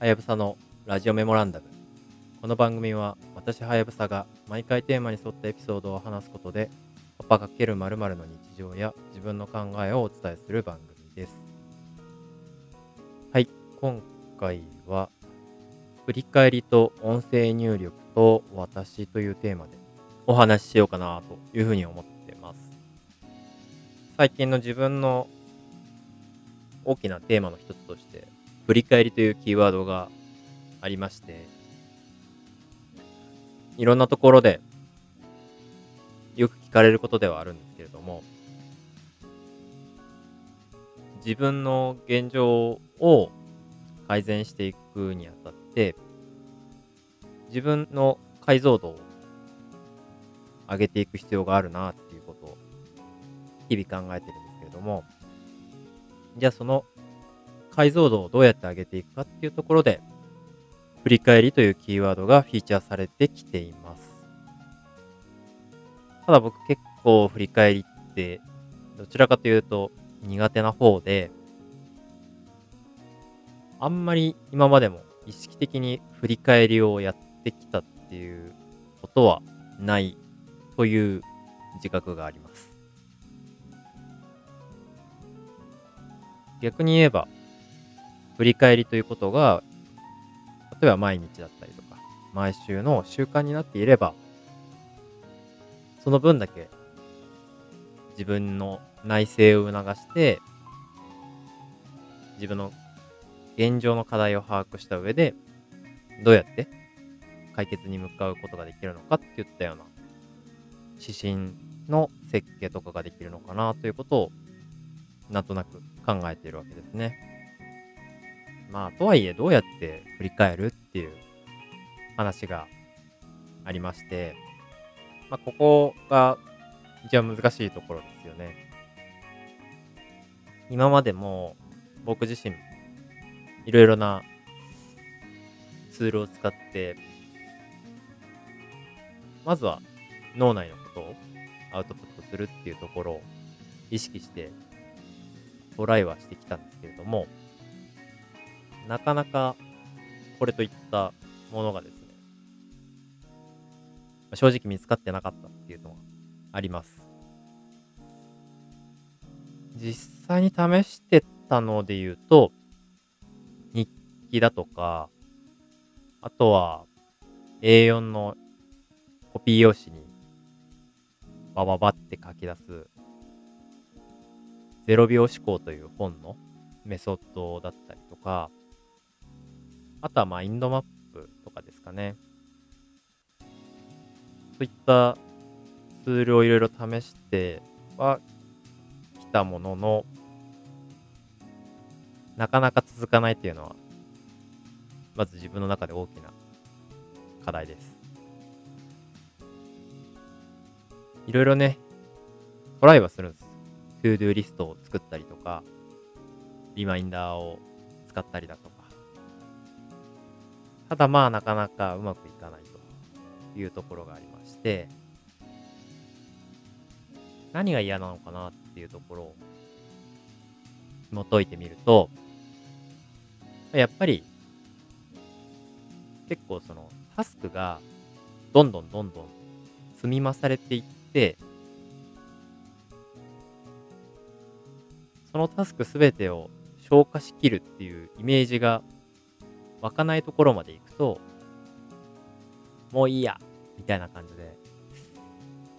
はやぶさのラジオメモランダム。この番組は私はやぶさが毎回テーマに沿ったエピソードを話すことで、パパ×〇〇の日常や自分の考えをお伝えする番組です。はい、今回は、振り返りと音声入力と私というテーマでお話ししようかなというふうに思ってます。最近の自分の大きなテーマの一つとして、振り返りというキーワードがありまして、いろんなところでよく聞かれることではあるんですけれども、自分の現状を改善していくにあたって、自分の解像度を上げていく必要があるなっていうことを日々考えてるんですけれども、じゃあその解像度をどうやって上げていくかっていうところで、振り返りというキーワードがフィーチャーされてきています。ただ僕結構振り返りって、どちらかというと苦手な方で、あんまり今までも意識的に振り返りをやってきたっていうことはないという自覚があります。逆に言えば、振り返りということが、例えば毎日だったりとか、毎週の習慣になっていれば、その分だけ自分の内省を促して、自分の現状の課題を把握した上で、どうやって解決に向かうことができるのかっていったような指針の設計とかができるのかなということをなんとなく考えているわけですね。まあ、とはいえ、どうやって振り返るっていう話がありまして、まあ、ここが一番難しいところですよね。今までも僕自身、いろいろなツールを使って、まずは脳内のことをアウトプットするっていうところを意識してトライはしてきたんですけれども、なかなかこれといったものがですね、正直見つかってなかったっていうのはあります。実際に試してたので言うと、日記だとか、あとは A4 のコピー用紙にバババって書き出す0秒思考という本のメソッドだったりとか、あとはマインドマップとかですかね。そういったツールをいろいろ試してはきたものの、なかなか続かないっていうのは、まず自分の中で大きな課題です。いろいろね、トライはするんです。トゥードゥーリストを作ったりとか、リマインダーを使ったりだとか。ただまあなかなかうまくいかないというところがありまして、何が嫌なのかなっていうところを紐解いてみると、やっぱり結構そのタスクがどんどんどんどん積み増されていって、そのタスクすべてを消化しきるっていうイメージが湧かないところまで行くと、もういいやみたいな感じで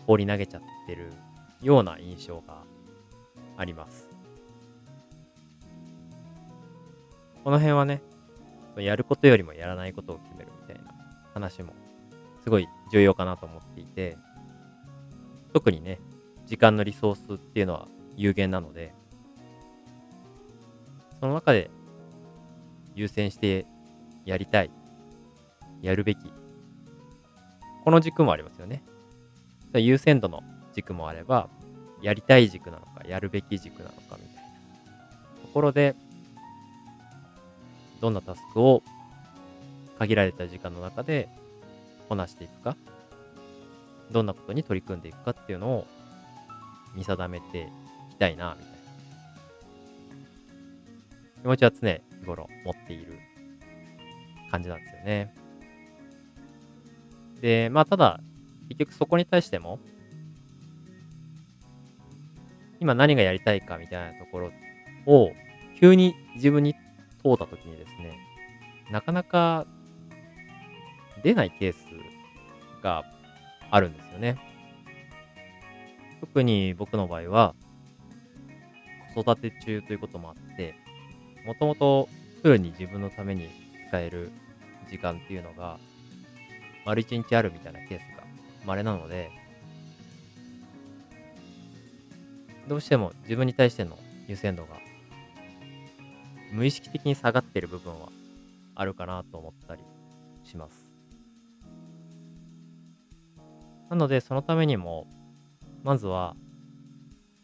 放り投げちゃってるような印象があります。この辺はね、やることよりもやらないことを決めるみたいな話もすごい重要かなと思っていて、特にね、時間のリソースっていうのは有限なので、その中で優先してやりたい、やるべき、この軸もありますよね。優先度の軸もあれば、やりたい軸なのか、やるべき軸なのかみたいな。ところで、どんなタスクを限られた時間の中でこなしていくか、どんなことに取り組んでいくかっていうのを見定めていきたいな、みたいな。気持ちは常日頃持っている。感じなんですよね。で、まあ、ただ、結局そこに対しても、今何がやりたいかみたいなところを、急に自分に問うたときにですね、なかなか出ないケースがあるんですよね。特に僕の場合は、子育て中ということもあって、もともとフルに自分のために使える時間っていうのが、丸一日あるみたいなケースが稀なので、どうしても自分に対しての優先度が無意識的に下がってる部分はあるかなと思ったりします。なので、そのためにも、まずは、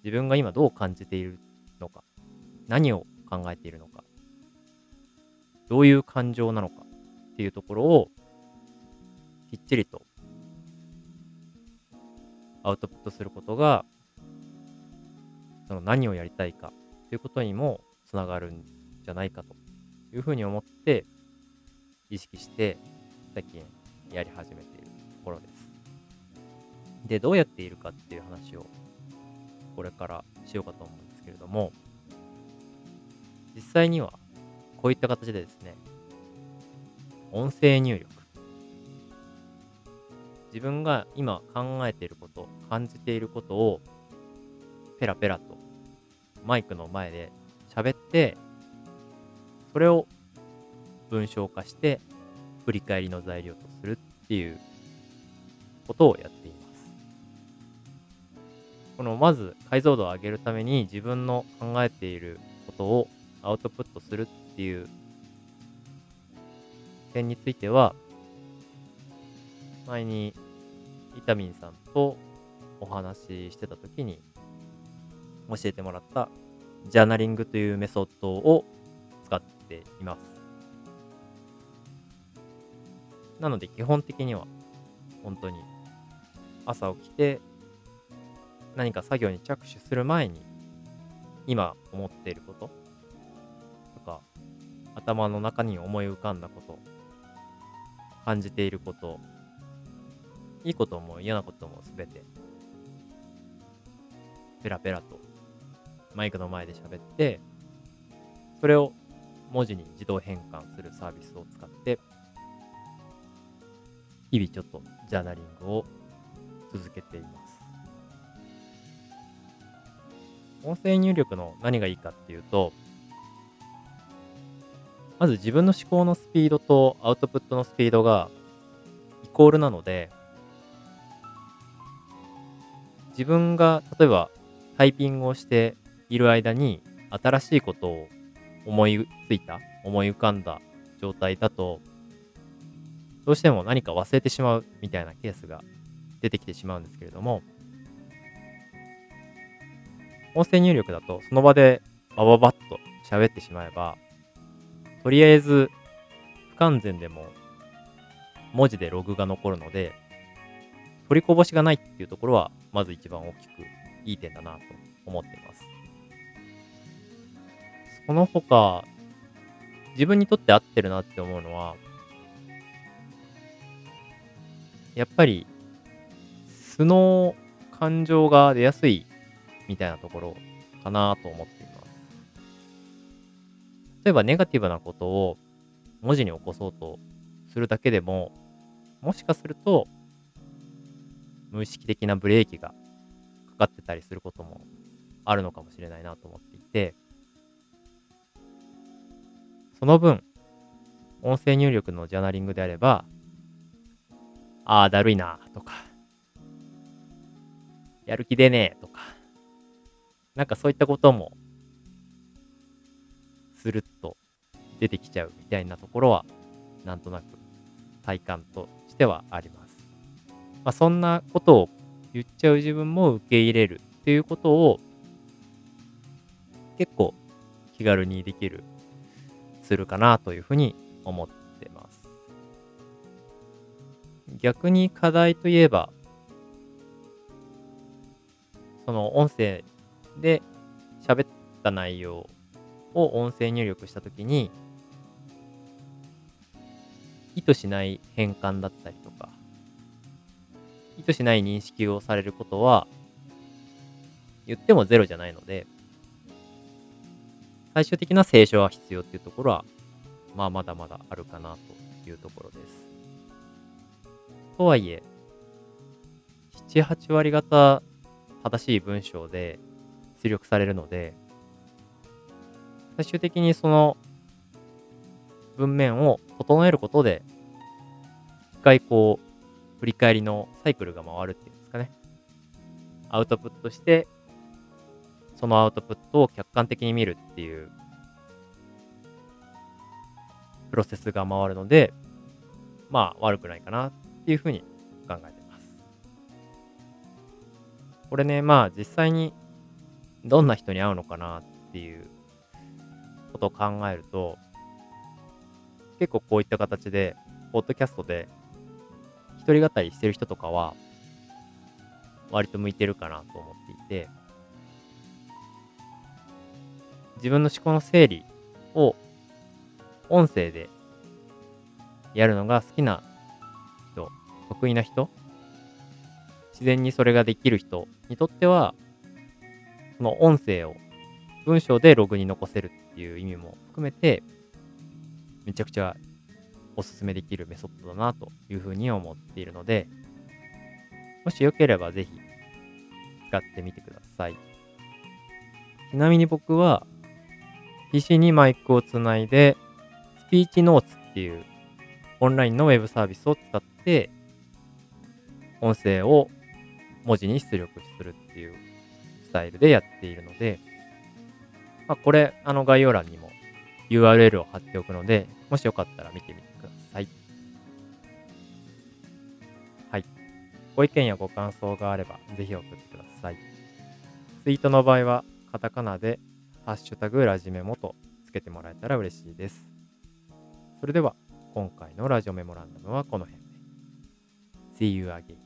自分が今どう感じているのか、何を考えているのか、どういう感情なのかっていうところを、きっちりとアウトプットすることが、その何をやりたいかということにもつながるんじゃないかというふうに思って、意識して最近やり始めているところです。で、どうやっているかっていう話をこれからしようかと思うんですけれども、実際にはこういった形でですね、音声入力。自分が今考えていること、感じていることをペラペラとマイクの前で喋って、それを文章化して振り返りの材料とするっていうことをやっています。このまず解像度を上げるために自分の考えていることをアウトプットするっていう点については前にイタミンさんとお話ししてた時に教えてもらったジャーナリングというメソッドを使っています。なので基本的には本当に朝起きて何か作業に着手する前に今思っていること頭の中に思い浮かんだこと感じていることいいことも嫌なことも全てペラペラとマイクの前で喋ってそれを文字に自動変換するサービスを使って日々ちょっとジャーナリングを続けています。音声入力の何がいいかっていうと、まず自分の思考のスピードとアウトプットのスピードがイコールなので、自分が例えばタイピングをしている間に新しいことを思いついた、思い浮かんだ状態だと、どうしても何か忘れてしまうみたいなケースが出てきてしまうんですけれども、音声入力だと、その場でバババッと喋ってしまえば、とりあえず不完全でも文字でログが残るので、取りこぼしがないっていうところは、まず一番大きくいい点だなと思っています。その他、自分にとって合ってるなって思うのは、やっぱり素の感情が出やすいみたいなところかなと思って。例えばネガティブなことを文字に起こそうとするだけでも、もしかすると無意識的なブレーキがかかってたりすることもあるのかもしれないなと思っていて、その分、音声入力のジャーナリングであれば、ああ、だるいなとか、やる気出ねえとか、なんかそういったことも、スルッと出てきちゃうみたいなところは、なんとなく体感としてはあります。まあ、そんなことを言っちゃう自分も受け入れるっていうことを、結構気軽にできるするかなというふうに思ってます。逆に課題といえば、その音声で、喋った内容を音声入力したときに、意図しない変換だったりとか、意図しない認識をされることは、言ってもゼロじゃないので、最終的な清書は必要っていうところは、まあまだまだあるかなというところです。とはいえ、7、8割方正しい文章で出力されるので、最終的にその文面を整えることで、一回こう、振り返りのサイクルが回るっていうんですかね。アウトプットして、そのアウトプットを客観的に見るっていう、プロセスが回るので、まあ悪くないかなっていうふうに考えてます。これね、まあ実際にどんな人に会うのかなっていうことを考えると、結構こういった形で、ポッドキャストで一人語りしてる人とかは、割と向いてるかなと思っていて、自分の思考の整理を音声でやるのが好きな人、得意な人、自然にそれができる人にとっては、その音声を文章でログに残せるっていう意味も含めて、めちゃくちゃおすすめできるメソッドだなというふうに思っているので、もしよければぜひ使ってみてください。ちなみに僕は PC にマイクをつないで、スピーチノーツっていうオンラインのウェブサービスを使って、音声を文字に出力するっていうスタイルでやっているので、まあ、これ、あの概要欄にも URL を貼っておくので、もしよかったら見てみてください。はい。ご意見やご感想があれば、ぜひ送ってください。ツイートの場合は、カタカナで、ハッシュタグラジメモとつけてもらえたら嬉しいです。それでは、今回のラジオメモランダムはこの辺で。See you again.